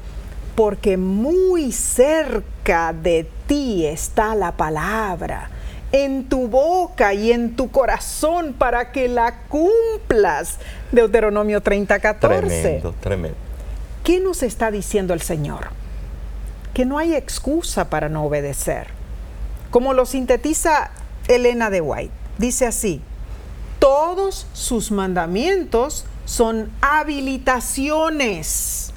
porque muy cerca de ti está la palabra, en tu boca y en tu corazón para que la cumplas. Deuteronomio 30, 14. Tremendo, tremendo. ¿Qué nos está diciendo el Señor? Que no hay excusa para no obedecer. Como lo sintetiza Elena de White, dice así, todos sus mandamientos son habilitaciones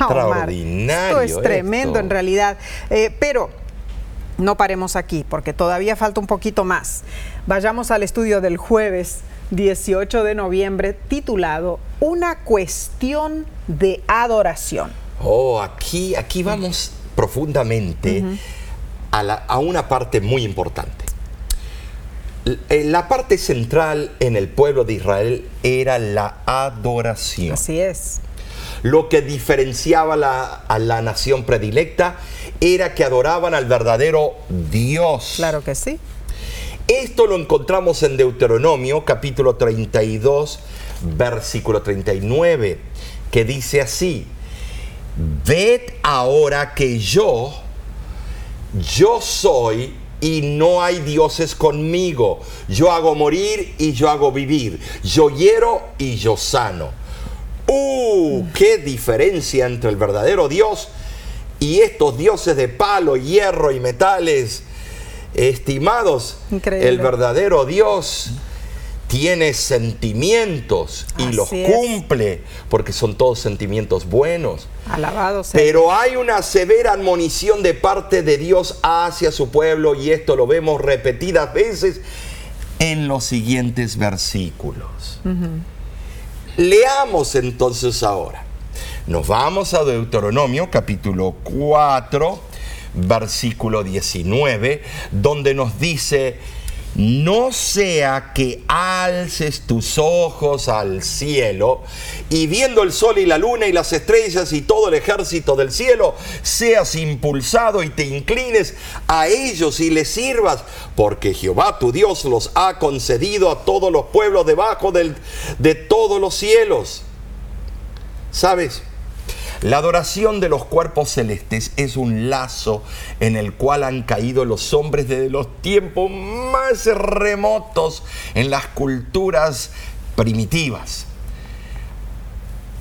Extraordinario. Esto es tremendo en realidad. Eh, pero no paremos aquí, porque todavía falta un poquito más. Vayamos al estudio del jueves 18 de noviembre titulado Una cuestión de adoración. Oh, aquí, aquí vamos profundamente a, a una parte muy importante. Eh, la parte central en el pueblo de Israel era la adoración. Así es. Lo que diferenciaba a la nación predilecta era que adoraban al verdadero Dios. Claro que sí. Esto lo encontramos en Deuteronomio capítulo 32, versículo 39, que dice así, ved ahora que yo, yo soy y no hay dioses conmigo. Yo hago morir y yo hago vivir. Yo hiero y yo sano. ¡Uh! ¡Qué diferencia entre el verdadero Dios y estos dioses de palo, hierro y metales! Estimados, el verdadero Dios tiene sentimientos y los cumple, porque son todos sentimientos buenos. Alabado sea. Pero hay una severa admonición de parte de Dios hacia su pueblo y esto lo vemos repetidas veces en los siguientes versículos. Leamos entonces ahora. Nos vamos a Deuteronomio capítulo 4, versículo 19, donde nos dice, no sea que alces tus ojos al cielo y viendo el sol y la luna y las estrellas y todo el ejército del cielo, seas impulsado y te inclines a ellos y les sirvas, porque Jehová tu Dios los ha concedido a todos los pueblos debajo de todos los cielos. ¿Sabes? La adoración de los cuerpos celestes es un lazo en el cual han caído los hombres desde los tiempos más remotos en las culturas primitivas.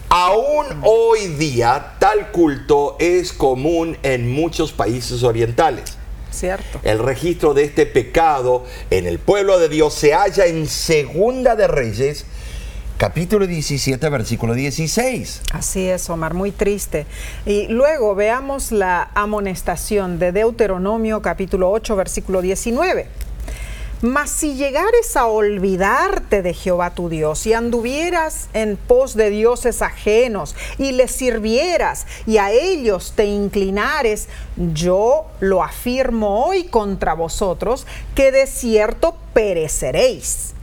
Aún hoy día tal culto es común en muchos países orientales. Cierto. El registro de este pecado en el pueblo de Dios se halla en Segunda de Reyes, capítulo 17, versículo 16. Así es, Omar, muy triste. Y luego veamos la amonestación de Deuteronomio capítulo 8, versículo 19. Mas si llegares a olvidarte de Jehová tu Dios y anduvieras en pos de dioses ajenos y les sirvieras y a ellos te inclinares, yo lo afirmo hoy contra vosotros, que de cierto pereceréis.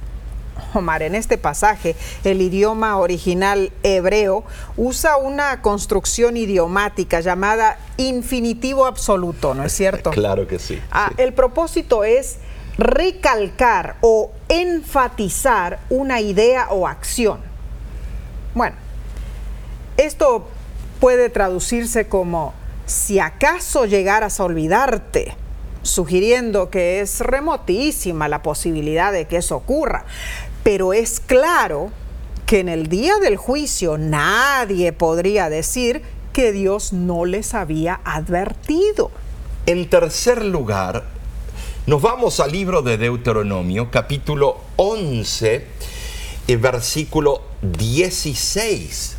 Omar, en este pasaje, el idioma original hebreo usa una construcción idiomática llamada infinitivo absoluto, ¿no es cierto? Claro que sí. Ah, sí. El propósito es recalcar o enfatizar una idea o acción. Bueno, esto puede traducirse como si acaso llegaras a olvidarte, sugiriendo que es remotísima la posibilidad de que eso ocurra. Pero es claro que en el día del juicio nadie podría decir que Dios no les había advertido. En tercer lugar, nos vamos al libro de Deuteronomio, capítulo 11, eh, versículo 16.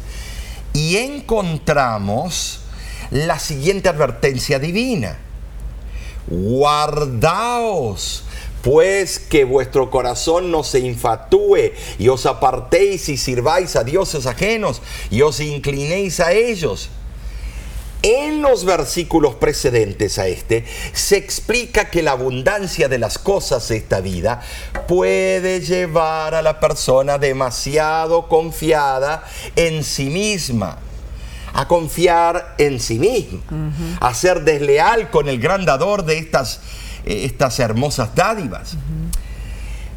Y encontramos la siguiente advertencia divina. Guardaos, pues que vuestro corazón no se infatúe y os apartéis y sirváis a dioses ajenos y os inclinéis a ellos. En los versículos precedentes a este se explica que la abundancia de las cosas de esta vida puede llevar a la persona demasiado confiada en sí misma a confiar en sí misma, a ser desleal con el gran dador de estas, estas hermosas dádivas.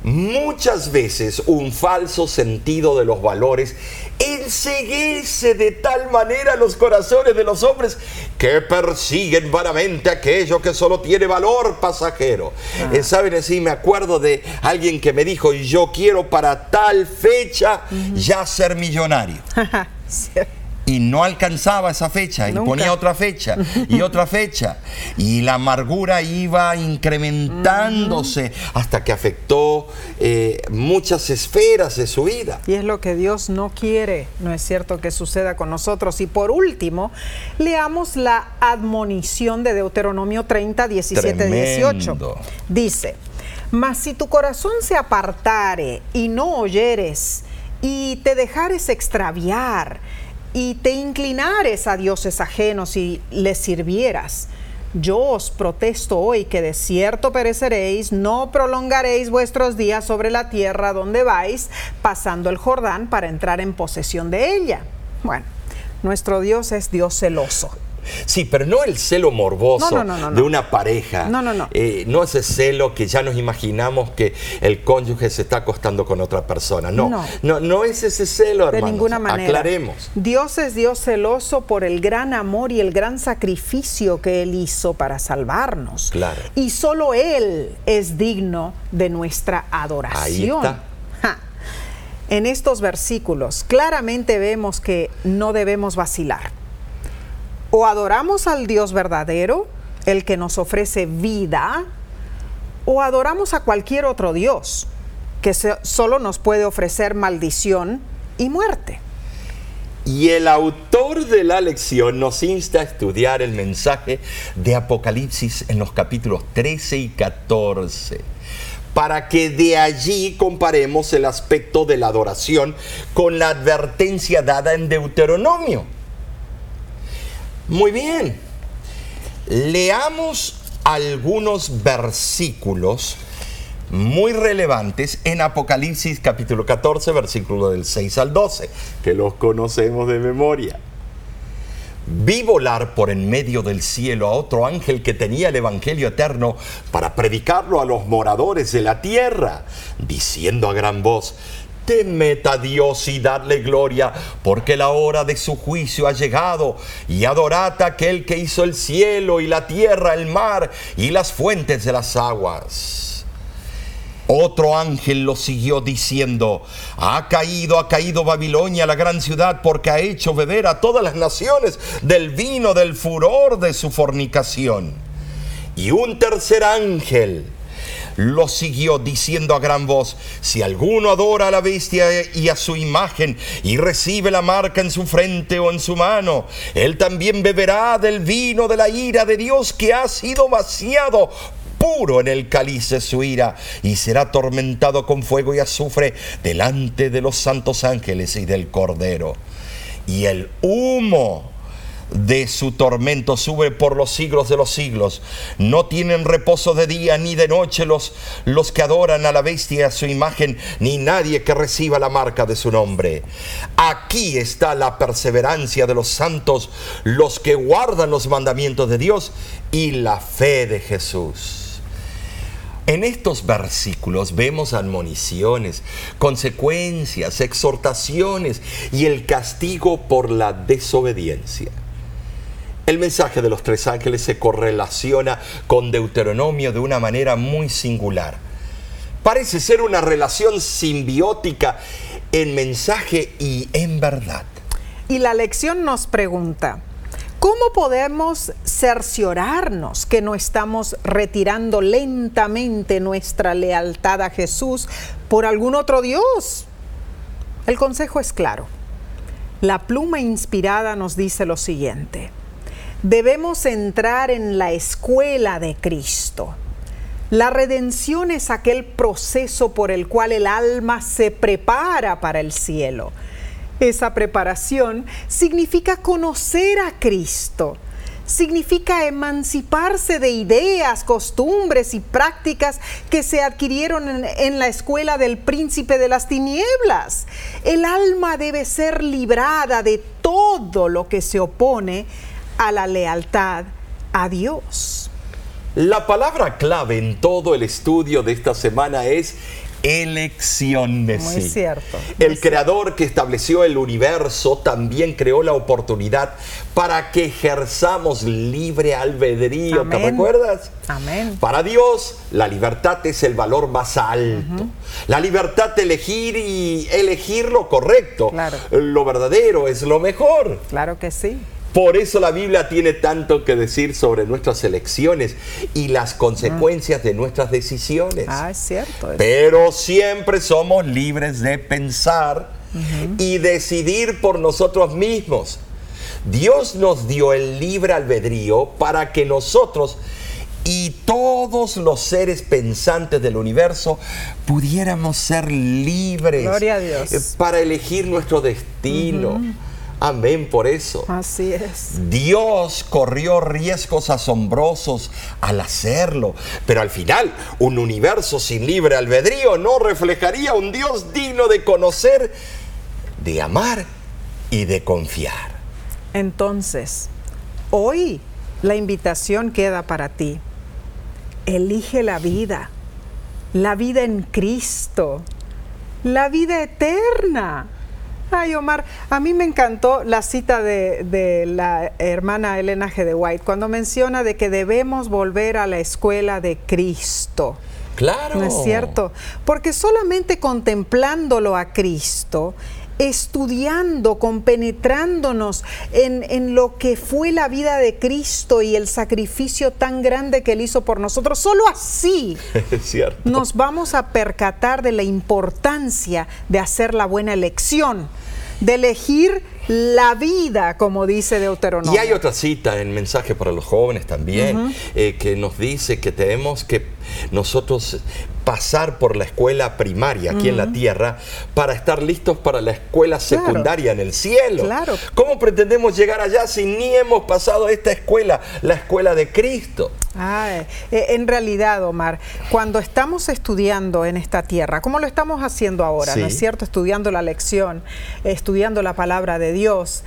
Muchas veces un falso sentido de los valores enseguece de tal manera los corazones de los hombres que persiguen vanamente aquello que solo tiene valor pasajero. Eh, Saben así, me acuerdo de alguien que me dijo, yo quiero para tal fecha ya ser millonario. y no alcanzaba esa fecha y ponía otra fecha y otra fecha y la amargura iba incrementándose hasta que afectó eh, muchas esferas de su vida. Y es lo que Dios no quiere, no es cierto que suceda con nosotros. Y por último, leamos la admonición de Deuteronomio 30, 17, 18. Tremendo. Dice, mas si tu corazón se apartare y no oyeres y te dejares extraviar y te inclinares a dioses ajenos y les sirvieras, yo os protesto hoy que de cierto pereceréis, no prolongaréis vuestros días sobre la tierra donde vais, pasando el Jordán para entrar en posesión de ella. Bueno, nuestro Dios es Dios celoso. Sí, pero no el celo morboso No, no, no, no, de una pareja. No, no, no. Eh, no ese celo que ya nos imaginamos que el cónyuge se está acostando con otra persona. No, no, No. es ese celo, De hermanos. ninguna manera. Aclaremos. Dios es Dios celoso por el gran amor y el gran sacrificio que Él hizo para salvarnos. Claro. Y solo Él es digno de nuestra adoración. Ahí está. Ja. En estos versículos claramente vemos que no debemos vacilar. O adoramos al Dios verdadero, el que nos ofrece vida, o adoramos a cualquier otro Dios que solo nos puede ofrecer maldición y muerte. Y el autor de la lección nos insta a estudiar el mensaje de Apocalipsis en los capítulos 13 y 14, para que de allí comparemos el aspecto de la adoración con la advertencia dada en Deuteronomio. Muy bien, leamos algunos versículos muy relevantes en Apocalipsis capítulo 14, versículo del 6 al 12, que los conocemos de memoria. Vi volar por en medio del cielo a otro ángel que tenía el Evangelio eterno para predicarlo a los moradores de la tierra, diciendo a gran voz, Temed a Dios y dadle gloria, porque la hora de su juicio ha llegado, y adorad a aquel que hizo el cielo y la tierra, el mar y las fuentes de las aguas. Otro ángel lo siguió diciendo, ha caído, ha caído Babilonia, la gran ciudad, porque ha hecho beber a todas las naciones del vino del furor de su fornicación. Y un tercer ángel lo siguió diciendo a gran voz, si alguno adora a la bestia y a su imagen y recibe la marca en su frente o en su mano, él también beberá del vino de la ira de Dios que ha sido vaciado puro en el cáliz de su ira y será atormentado con fuego y azufre delante de los santos ángeles y del Cordero. Y el humo de su tormento sube por los siglos de los siglos. No tienen reposo de día ni de noche los, los que adoran a la bestia a su imagen, ni nadie que reciba la marca de su nombre. Aquí está la perseverancia de los santos, los que guardan los mandamientos de Dios y la fe de Jesús. En estos versículos vemos admoniciones, consecuencias, exhortaciones y el castigo por la desobediencia. El mensaje de los tres ángeles se correlaciona con Deuteronomio de una manera muy singular. Parece ser una relación simbiótica en mensaje y en verdad. Y la lección nos pregunta, ¿cómo podemos cerciorarnos que no estamos retirando lentamente nuestra lealtad a Jesús por algún otro Dios? El consejo es claro. La pluma inspirada nos dice lo siguiente debemos entrar en la escuela de Cristo. La redención es aquel proceso por el cual el alma se prepara para el cielo. Esa preparación significa conocer a Cristo, significa emanciparse de ideas, costumbres y prácticas que se adquirieron en, la escuela del príncipe de las tinieblas. El alma debe ser librada de todo lo que se opone a la lealtad a Dios. La palabra clave en todo el estudio de esta semana es elección. Muy cierto. el creador que estableció el universo también creó la oportunidad para que ejerzamos libre albedrío. ¿Te recuerdas? Amén. Para Dios, la libertad es el valor más alto. La libertad de elegir y elegir lo correcto. Claro. Lo verdadero es lo mejor. Claro que sí. Por eso la Biblia tiene tanto que decir sobre nuestras elecciones y las consecuencias de nuestras decisiones. Ah, es cierto. Pero siempre somos libres de pensar y decidir por nosotros mismos. Dios nos dio el libre albedrío para que nosotros y todos los seres pensantes del universo pudiéramos ser libres Gloria a Dios. Para elegir nuestro destino. Amén por eso. Así es. Dios corrió riesgos asombrosos al hacerlo, pero al final un universo sin libre albedrío no reflejaría un Dios digno de conocer, de amar y de confiar. Entonces, hoy la invitación queda para ti. Elige la vida, la vida en Cristo, la vida eterna. Ay, Omar, a mí me encantó la cita de, la hermana Elena G. de White cuando menciona de que debemos volver a la escuela de Cristo. Claro. ¿No es cierto? Porque solamente contemplándolo a Cristo, estudiando, compenetrándonos en, en, lo que fue la vida de Cristo y el sacrificio tan grande que Él hizo por nosotros. Solo así nos vamos a percatar de la importancia de hacer la buena elección de elegir la vida, como dice Deuteronomio. Y hay otra cita en mensaje para los jóvenes también, eh, que nos dice que tenemos que nosotros pasar por la escuela primaria aquí en la tierra para estar listos para la escuela secundaria en el cielo. Claro. ¿Cómo pretendemos llegar allá si ni hemos pasado esta escuela, la escuela de Cristo? Ah, en realidad, Omar, cuando estamos estudiando en esta tierra, como lo estamos haciendo ahora, ¿no es cierto? Estudiando la lección, estudiando la palabra de Dios.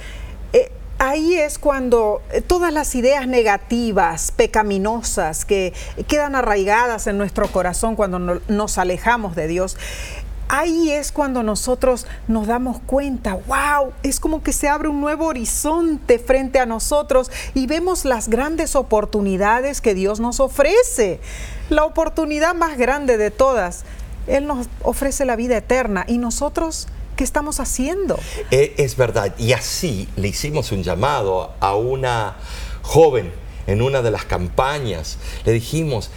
Ahí es cuando eh, todas las ideas negativas, pecaminosas, que quedan arraigadas en nuestro corazón cuando nos alejamos de Dios, ahí es cuando nosotros nos damos cuenta, wow, es como que se abre un nuevo horizonte frente a nosotros y vemos las grandes oportunidades que Dios nos ofrece. La oportunidad más grande de todas Él nos ofrece la vida eterna y nosotros, ¿qué estamos haciendo? Eh, es verdad, y así le hicimos un llamado a una joven en una de las campañas. Le dijimos,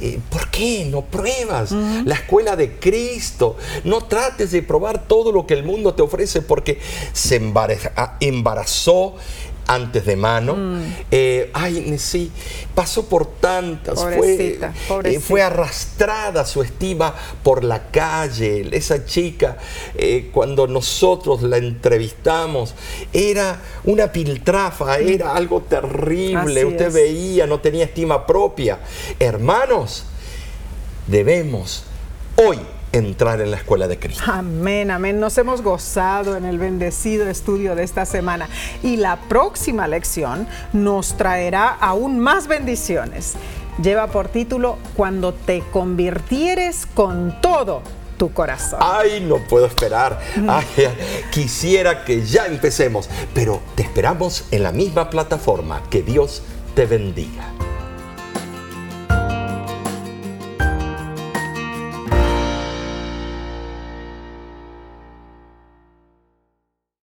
eh, ¿por qué no pruebas la escuela de Cristo? No trates de probar todo lo que el mundo te ofrece porque se embarazó antes de mano. Mm. Eh, ay, sí, pasó por tantas, fue, eh, fue, arrastrada su estima por la calle. Esa chica, eh, cuando nosotros la entrevistamos, era una piltrafa, mm. era algo terrible. Usted veía, no tenía estima propia. Hermanos, debemos hoy entrar en la escuela de Cristo. Amén, amén. Nos hemos gozado en el bendecido estudio de esta semana y la próxima lección nos traerá aún más bendiciones. Lleva por título Cuando te convirtieres con todo tu corazón. Ay, no puedo esperar. quisiera que ya empecemos, pero te esperamos en la misma plataforma. Que Dios te bendiga.